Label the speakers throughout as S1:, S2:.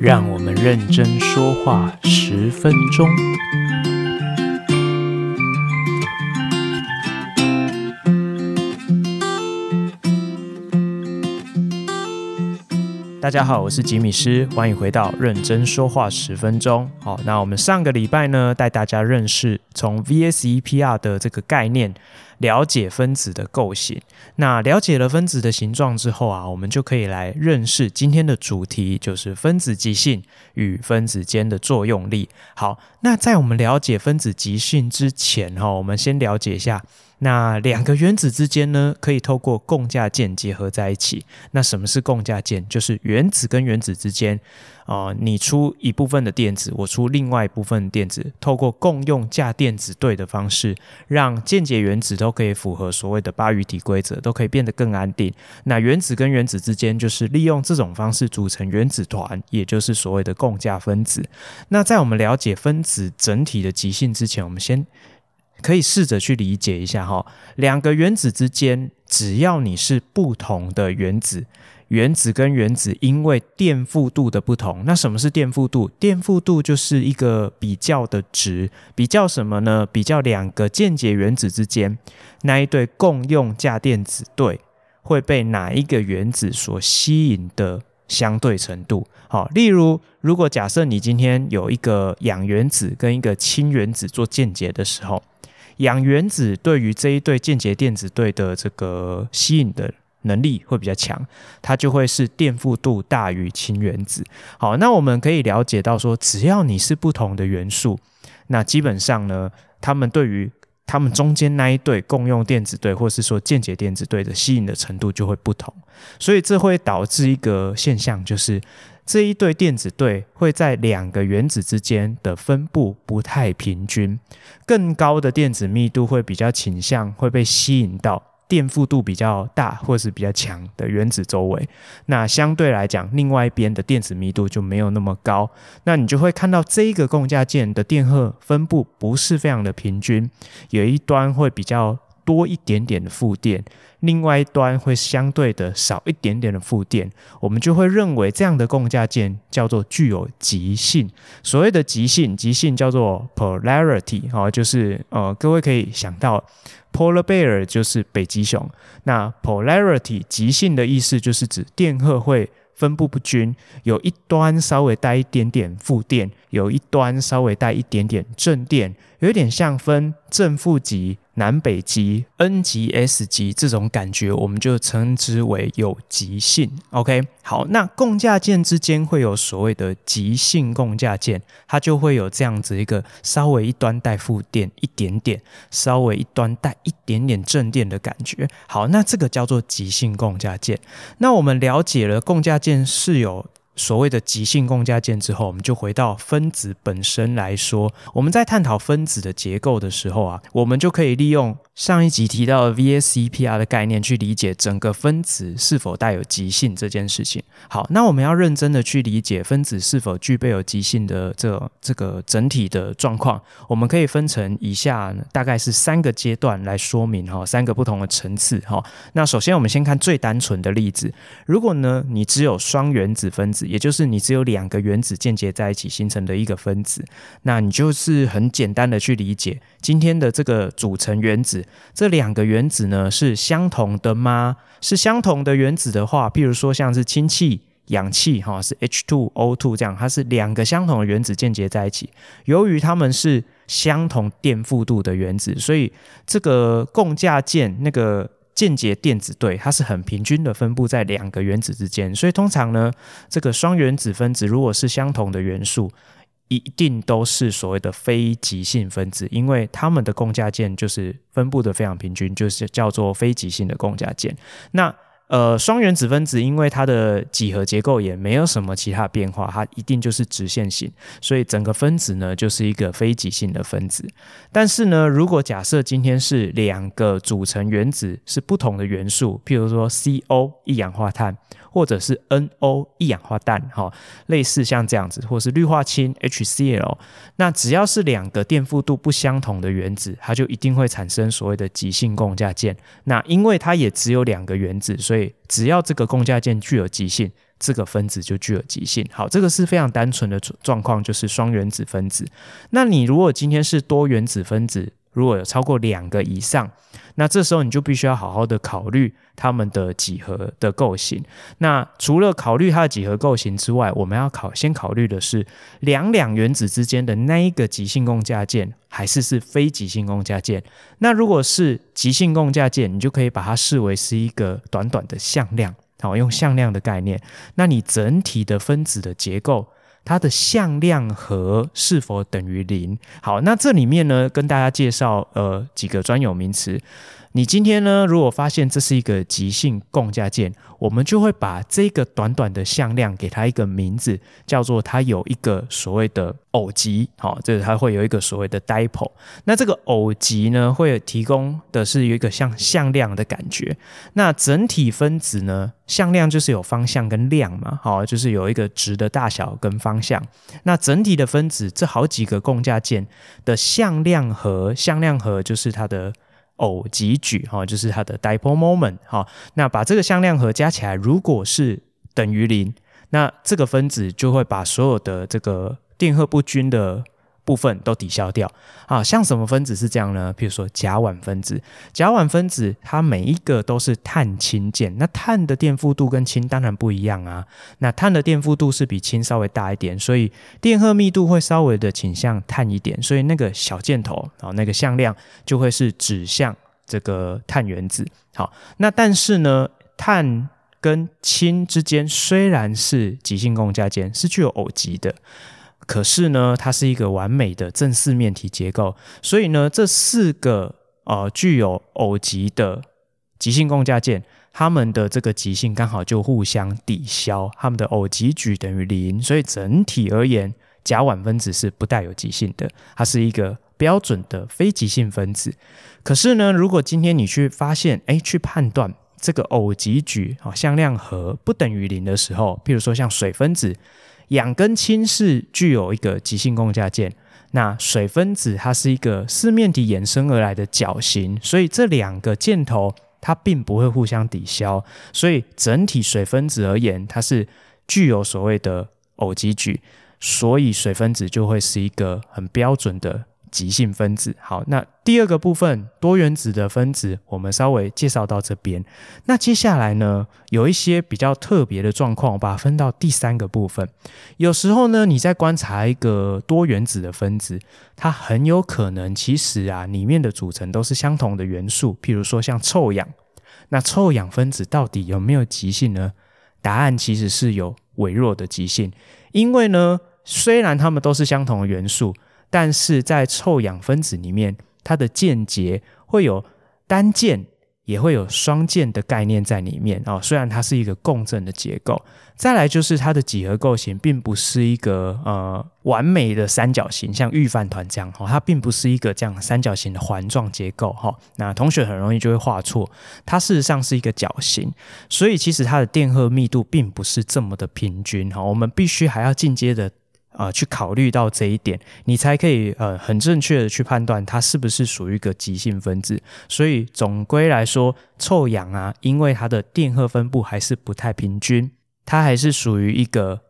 S1: 让我们认真说话十分钟。大家好，我是吉米师，欢迎回到认真说话十分钟。好，那我们上个礼拜呢，带大家认识从 VSEPR 的这个概念。了解分子的构型，那了解了分子的形状之后啊，我们就可以来认识今天的主题，就是分子极性与分子间的作用力。好，那在我们了解分子极性之前哈，我们先了解一下。那两个原子之间呢，可以透过共价键结合在一起。那什么是共价键？就是原子跟原子之间，啊、你出一部分的电子，我出另外一部分的电子，透过共用价电子对的方式，让键结原子都可以符合所谓的八隅体规则，都可以变得更安定。那原子跟原子之间，就是利用这种方式组成原子团，也就是所谓的共价分子。那在我们了解分子整体的极性之前，我们先。可以试着去理解一下哈，两个原子之间，只要你是不同的原子，原子跟原子因为电负度的不同，那什么是电负度？电负度就是一个比较的值，比较什么呢？比较两个间接原子之间那一对共用价电子对会被哪一个原子所吸引的相对程度。好，例如如果假设你今天有一个氧原子跟一个氢原子做间接的时候。氧原子对于这一对间接电子对的这个吸引的能力会比较强，它就会是电负度大于氢原子。好，那我们可以了解到说，只要你是不同的元素，那基本上呢，它们对于它们中间那一对共用电子对，或是说间接电子对的吸引的程度就会不同，所以这会导致一个现象，就是。这一对电子对会在两个原子之间的分布不太平均，更高的电子密度会比较倾向会被吸引到电负度比较大或是比较强的原子周围。那相对来讲，另外一边的电子密度就没有那么高，那你就会看到这一个共价键的电荷分布不是非常的平均，有一端会比较多一点点的负电。另外一端会相对的少一点点的负电，我们就会认为这样的共价键叫做具有极性。所谓的极性，极性叫做 polarity，哦，就是呃，各位可以想到 polar bear 就是北极熊。那 polarity 极性的意思就是指电荷会分布不均，有一端稍微带一点点负电，有一端稍微带一点点正电，有点像分正负极。南北极、N 极、S 极这种感觉，我们就称之为有极性。OK，好，那共价键之间会有所谓的极性共价键，它就会有这样子一个稍微一端带负电一点点，稍微一端带一点点正电的感觉。好，那这个叫做极性共价键。那我们了解了共价键是有。所谓的极性共价键之后，我们就回到分子本身来说。我们在探讨分子的结构的时候啊，我们就可以利用上一集提到 VSEPR 的概念去理解整个分子是否带有极性这件事情。好，那我们要认真的去理解分子是否具备有极性的这这个整体的状况，我们可以分成以下大概是三个阶段来说明哈，三个不同的层次哈。那首先我们先看最单纯的例子，如果呢你只有双原子分子，也就是你只有两个原子键结在一起形成的一个分子，那你就是很简单的去理解今天的这个组成原子，这两个原子呢是相同的吗？是相同的原子的话，譬如说像是氢气、氧气，哈，是 H2O2 这样，它是两个相同的原子间结在一起。由于它们是相同电负度的原子，所以这个共价键那个。间结电子对，它是很平均的分布在两个原子之间，所以通常呢，这个双原子分子如果是相同的元素，一定都是所谓的非极性分子，因为它们的共价键就是分布的非常平均，就是叫做非极性的共价键。那呃，双原子分子因为它的几何结构也没有什么其他变化，它一定就是直线型，所以整个分子呢就是一个非极性的分子。但是呢，如果假设今天是两个组成原子是不同的元素，譬如说 CO 一氧化碳。或者是 NO 一氧化氮，哈，类似像这样子，或是氯化氢 HCl，那只要是两个电负度不相同的原子，它就一定会产生所谓的极性共价键。那因为它也只有两个原子，所以只要这个共价键具有极性，这个分子就具有极性。好，这个是非常单纯的状况，就是双原子分子。那你如果今天是多原子分子，如果有超过两个以上，那这时候你就必须要好好的考虑它们的几何的构型。那除了考虑它的几何构型之外，我们要考先考虑的是两两原子之间的那一个极性共价键，还是是非极性共价键？那如果是极性共价键，你就可以把它视为是一个短短的向量，好，用向量的概念。那你整体的分子的结构。它的向量和是否等于零？好，那这里面呢，跟大家介绍呃几个专有名词。你今天呢，如果发现这是一个极性共价键，我们就会把这个短短的向量给它一个名字，叫做它有一个所谓的偶极，好，这是它会有一个所谓的 dipole。那这个偶极呢，会提供的是有一个像向量的感觉。那整体分子呢，向量就是有方向跟量嘛，好，就是有一个值的大小跟方向。那整体的分子这好几个共价键的向量和向量和就是它的。偶极矩哈，就是它的 dipole moment 哈。那把这个向量和加起来，如果是等于零，那这个分子就会把所有的这个电荷不均的部分都抵消掉啊，像什么分子是这样呢？比如说甲烷分子，甲烷分子它每一个都是碳氢键，那碳的电负度跟氢当然不一样啊。那碳的电负度是比氢稍微大一点，所以电荷密度会稍微的倾向碳一点，所以那个小箭头啊，那个向量就会是指向这个碳原子。好，那但是呢，碳跟氢之间虽然是极性共价键，是具有偶极的。可是呢，它是一个完美的正四面体结构，所以呢，这四个呃具有偶极的极性共价键，它们的这个极性刚好就互相抵消，它们的偶极矩等于零，所以整体而言，甲烷分子是不带有极性的，它是一个标准的非极性分子。可是呢，如果今天你去发现，哎，去判断这个偶极矩啊向量和不等于零的时候，譬如说像水分子。氧跟氢是具有一个极性共价键，那水分子它是一个四面体衍生而来的角形，所以这两个箭头它并不会互相抵消，所以整体水分子而言，它是具有所谓的偶极矩，所以水分子就会是一个很标准的。极性分子，好，那第二个部分多原子的分子，我们稍微介绍到这边。那接下来呢，有一些比较特别的状况，我把它分到第三个部分。有时候呢，你在观察一个多原子的分子，它很有可能其实啊，里面的组成都是相同的元素，譬如说像臭氧。那臭氧分子到底有没有极性呢？答案其实是有微弱的极性，因为呢，虽然它们都是相同的元素。但是在臭氧分子里面，它的键结会有单键，也会有双键的概念在里面哦。虽然它是一个共振的结构，再来就是它的几何构型并不是一个呃完美的三角形，像预饭团这样哈，它并不是一个这样三角形的环状结构哈。那同学很容易就会画错，它事实上是一个角形，所以其实它的电荷密度并不是这么的平均哈。我们必须还要进阶的。啊、去考虑到这一点，你才可以呃很正确的去判断它是不是属于一个急性分子。所以总归来说，臭氧啊，因为它的电荷分布还是不太平均，它还是属于一个。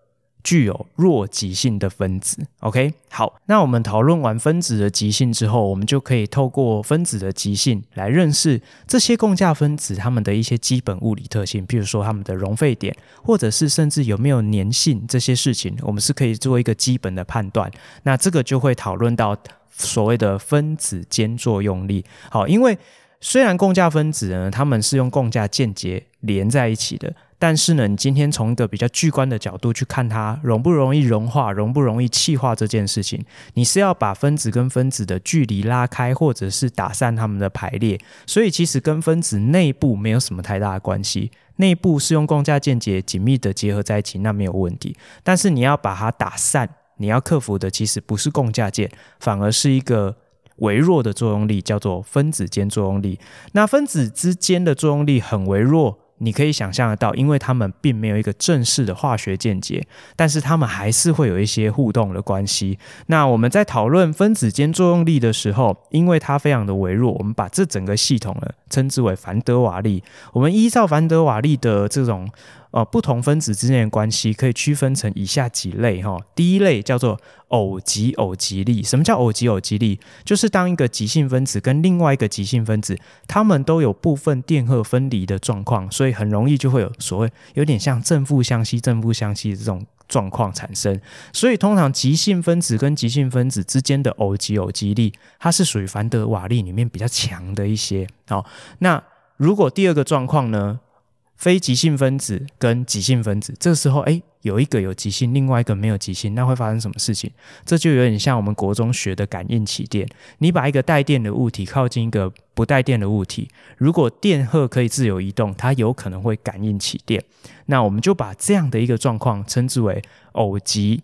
S1: 具有弱极性的分子，OK，好，那我们讨论完分子的极性之后，我们就可以透过分子的极性来认识这些共价分子它们的一些基本物理特性，譬如说它们的熔沸点，或者是甚至有没有粘性这些事情，我们是可以做一个基本的判断。那这个就会讨论到所谓的分子间作用力。好，因为虽然共价分子呢，它们是用共价键结连在一起的。但是呢，你今天从一个比较巨观的角度去看它容不容易融化、容不容易气化这件事情，你是要把分子跟分子的距离拉开，或者是打散它们的排列。所以其实跟分子内部没有什么太大的关系，内部是用共价键结紧密的结合在一起，那没有问题。但是你要把它打散，你要克服的其实不是共价键，反而是一个微弱的作用力，叫做分子间作用力。那分子之间的作用力很微弱。你可以想象得到，因为他们并没有一个正式的化学见解，但是他们还是会有一些互动的关系。那我们在讨论分子间作用力的时候，因为它非常的微弱，我们把这整个系统呢称之为凡德瓦力。我们依照凡德瓦力的这种呃，不同分子之间的关系可以区分成以下几类哈。第一类叫做偶极偶极力。什么叫偶极偶极力？就是当一个极性分子跟另外一个极性分子，它们都有部分电荷分离的状况，所以很容易就会有所谓有点像正负相吸、正负相吸的这种状况产生。所以通常极性分子跟极性分子之间的偶极偶极力，它是属于凡德瓦力里面比较强的一些。好，那如果第二个状况呢？非极性分子跟极性分子，这时候，哎，有一个有极性，另外一个没有极性，那会发生什么事情？这就有点像我们国中学的感应起电。你把一个带电的物体靠近一个不带电的物体，如果电荷可以自由移动，它有可能会感应起电。那我们就把这样的一个状况称之为偶极。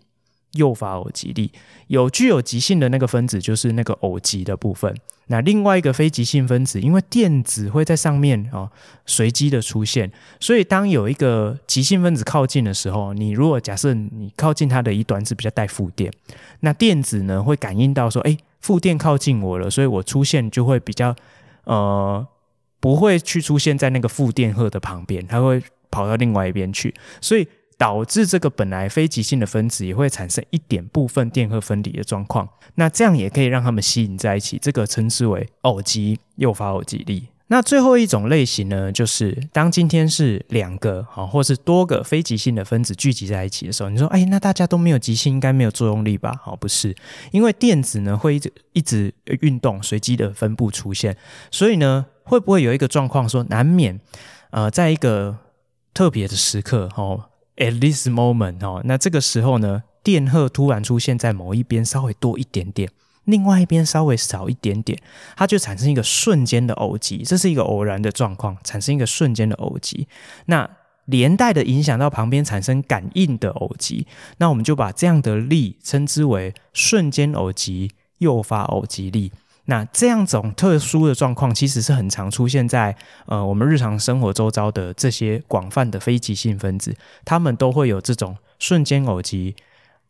S1: 诱发偶极力，有具有极性的那个分子就是那个偶极的部分。那另外一个非极性分子，因为电子会在上面哦随机的出现，所以当有一个极性分子靠近的时候，你如果假设你靠近它的一端是比较带负电，那电子呢会感应到说，哎，负电靠近我了，所以我出现就会比较呃不会去出现在那个负电荷的旁边，它会跑到另外一边去，所以。导致这个本来非极性的分子也会产生一点部分电荷分离的状况，那这样也可以让它们吸引在一起，这个称之为偶极诱发偶极力。那最后一种类型呢，就是当今天是两个啊，或是多个非极性的分子聚集在一起的时候，你说，哎，那大家都没有极性，应该没有作用力吧？好，不是，因为电子呢会一直一直运动，随机的分布出现，所以呢，会不会有一个状况说，难免呃，在一个特别的时刻，哦。At this moment 哦，那这个时候呢，电荷突然出现在某一边稍微多一点点，另外一边稍微少一点点，它就产生一个瞬间的偶极，这是一个偶然的状况，产生一个瞬间的偶极。那连带的影响到旁边产生感应的偶极，那我们就把这样的力称之为瞬间偶极诱发偶极力。那这样种特殊的状况，其实是很常出现在呃我们日常生活周遭的这些广泛的非极性分子，它们都会有这种瞬间偶极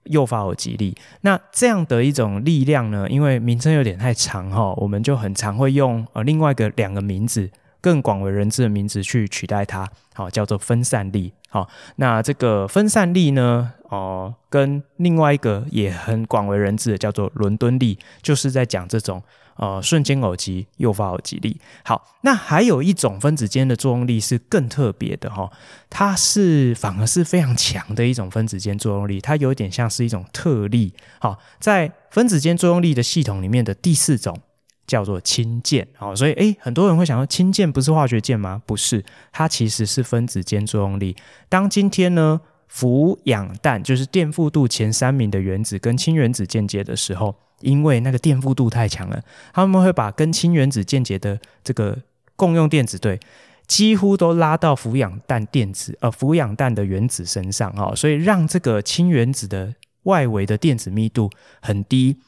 S1: 诱发偶极力。那这样的一种力量呢，因为名称有点太长哈，我们就很常会用呃另外一个两个名字更广为人知的名字去取代它，好，叫做分散力。好，那这个分散力呢，哦、跟另外一个也很广为人知的叫做伦敦力，就是在讲这种。呃，瞬间偶极诱发偶极力。好，那还有一种分子间的作用力是更特别的哈，它是反而是非常强的一种分子间作用力，它有点像是一种特例。好，在分子间作用力的系统里面的第四种叫做氢键。好，所以诶，很多人会想说，氢键不是化学键吗？不是，它其实是分子间作用力。当今天呢，氟氧氮就是电负度前三名的原子跟氢原子键结的时候。因为那个电负度太强了，他们会把跟氢原子键结的这个共用电子对，几乎都拉到氟氧氮电子呃氟氧氮的原子身上哈、所以让这个氢原子的外围的电子密度很低，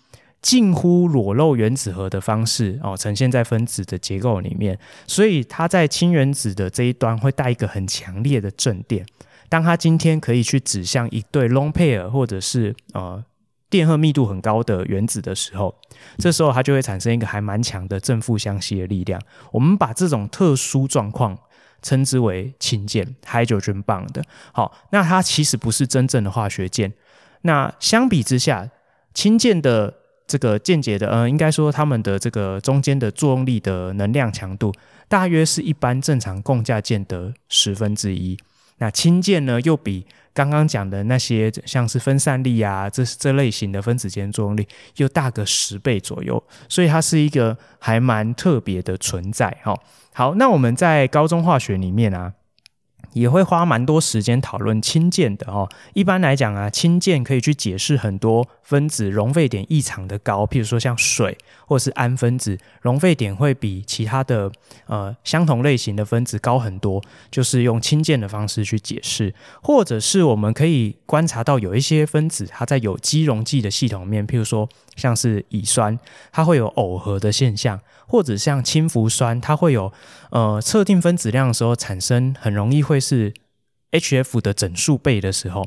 S1: 近乎裸露原子核的方式哦呈现在分子的结构里面，所以它在氢原子的这一端会带一个很强烈的正电，当它今天可以去指向一对 long pair 或者是呃。电荷密度很高的原子的时候，这时候它就会产生一个还蛮强的正负相吸的力量。我们把这种特殊状况称之为氢键 （hydrogen bond）。好，那它其实不是真正的化学键。那相比之下，氢键的这个键结的，呃，应该说它们的这个中间的作用力的能量强度，大约是一般正常共价键的十分之一。那氢键呢，又比刚刚讲的那些像是分散力啊，这这类型的分子间作用力又大个十倍左右，所以它是一个还蛮特别的存在。哈，好，那我们在高中化学里面啊。也会花蛮多时间讨论氢键的哦。一般来讲啊，氢键可以去解释很多分子熔沸点异常的高，譬如说像水或是氨分子，熔沸点会比其他的呃相同类型的分子高很多，就是用氢键的方式去解释。或者是我们可以观察到有一些分子，它在有机溶剂的系统面，譬如说像是乙酸，它会有耦合的现象。或者像氢氟酸，它会有呃测定分子量的时候产生，很容易会是 HF 的整数倍的时候，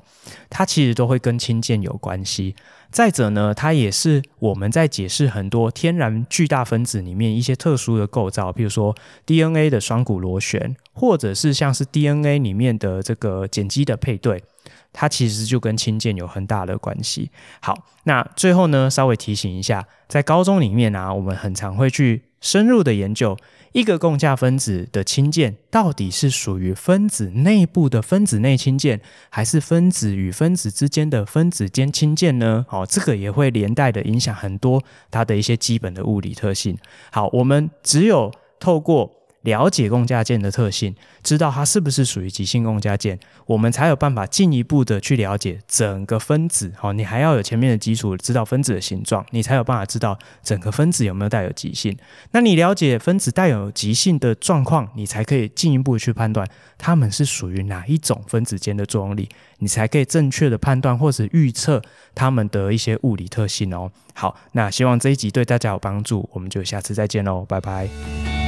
S1: 它其实都会跟氢键有关系。再者呢，它也是我们在解释很多天然巨大分子里面一些特殊的构造，比如说 DNA 的双股螺旋，或者是像是 DNA 里面的这个碱基的配对，它其实就跟氢键有很大的关系。好，那最后呢，稍微提醒一下，在高中里面啊，我们很常会去深入的研究。一个共价分子的氢键到底是属于分子内部的分子内氢键，还是分子与分子之间的分子间氢键呢？好，这个也会连带的影响很多它的一些基本的物理特性。好，我们只有透过了解共价键的特性，知道它是不是属于极性共价键，我们才有办法进一步的去了解整个分子。好，你还要有前面的基础，知道分子的形状，你才有办法知道整个分子有没有带有极性。那你了解分子带有极性的状况，你才可以进一步去判断它们是属于哪一种分子间的作用力，你才可以正确的判断或者预测它们的一些物理特性哦。好，那希望这一集对大家有帮助，我们就下次再见喽，拜拜。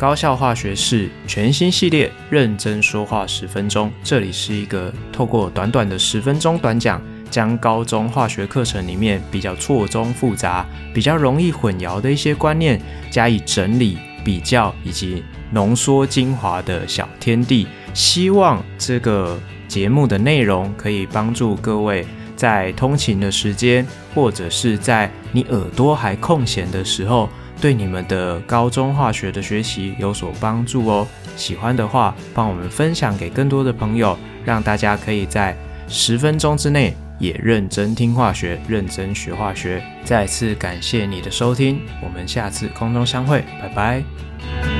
S1: 高效化学式全新系列，认真说话十分钟。这里是一个透过短短的十分钟短讲，将高中化学课程里面比较错综复杂、比较容易混淆的一些观念加以整理、比较以及浓缩精华的小天地。希望这个节目的内容可以帮助各位在通勤的时间，或者是在你耳朵还空闲的时候。对你们的高中化学的学习有所帮助哦。喜欢的话，帮我们分享给更多的朋友，让大家可以在十分钟之内也认真听化学，认真学化学。再次感谢你的收听，我们下次空中相会，拜拜。